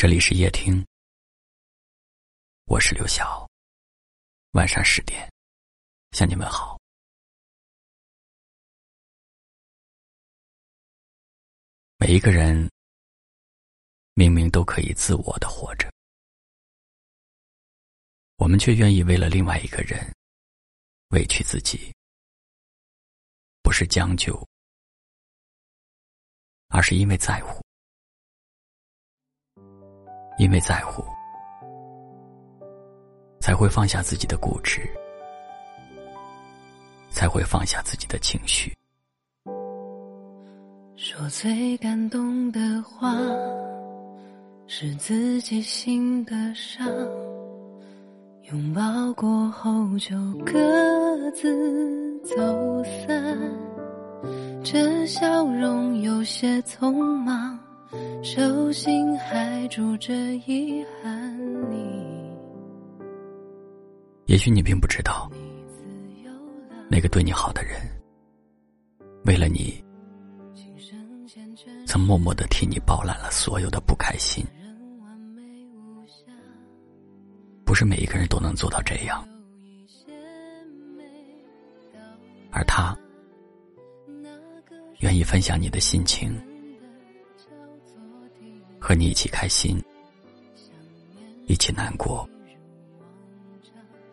这里是夜听，我是刘晓。晚上十点，向你们好。每一个人明明都可以自我的活着，我们却愿意为了另外一个人委屈自己，不是将就，而是因为在乎。因为在乎，才会放下自己的固执，才会放下自己的情绪。说最感动的话，是自己心的伤。拥抱过后就各自走散，这笑容有些匆忙。手心还住着遗憾，你。也许你并不知道，那个对你好的人，为了你，曾默默的替你包揽了所有的不开心。不是每一个人都能做到这样，而他，愿意分享你的心情。和你一起开心，一起难过，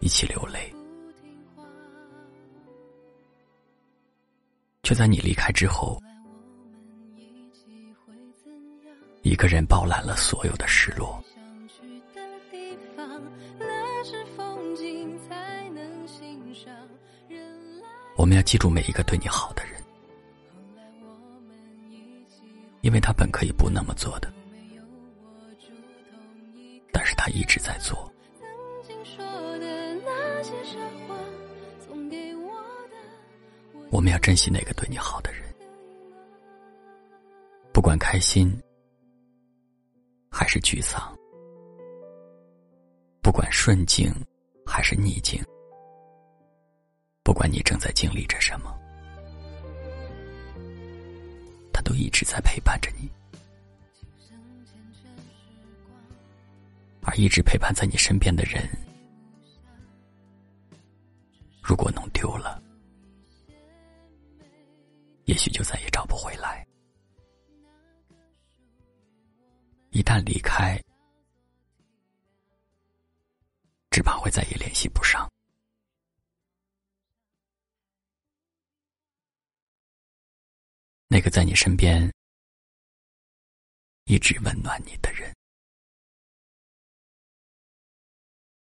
一起流泪，却在你离开之后，一个人包揽了所有的失落。我们要记住每一个对你好的人，因为他本可以不那么做的。他一直在做。我们要珍惜那个对你好的人，不管开心还是沮丧，不管顺境还是逆境，不管你正在经历着什么，他都一直在陪伴着你。一直陪伴在你身边的人，如果弄丢了，也许就再也找不回来。一旦离开，只怕会再也联系不上那个在你身边一直温暖你的人。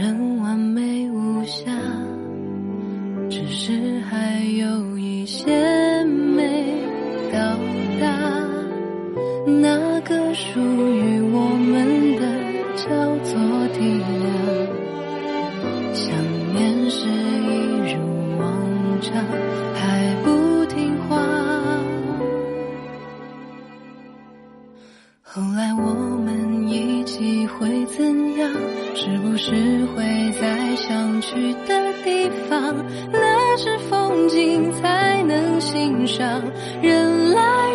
人完美无瑕，只是还有一些没到达。那个属于我们的叫做体谅，想念是一如往常，还不后来我们一起。会怎样？是不是会在想去的地方？那是风景才能欣赏，人来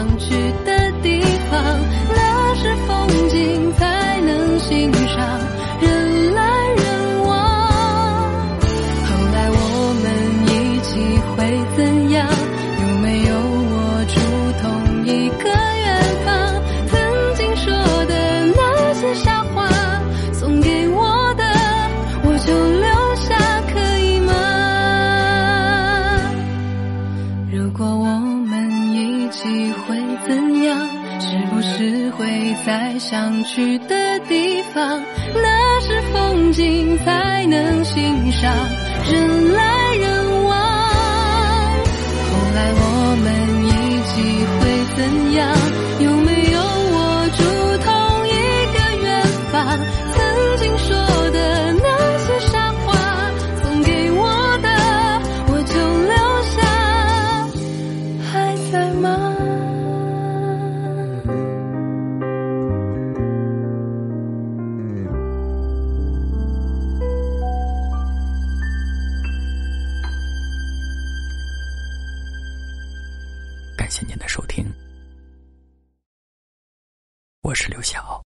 想去的去的地方，那是风景才能欣赏。人来人往，后来我们一起会怎样？感谢您的收听，我是刘晓。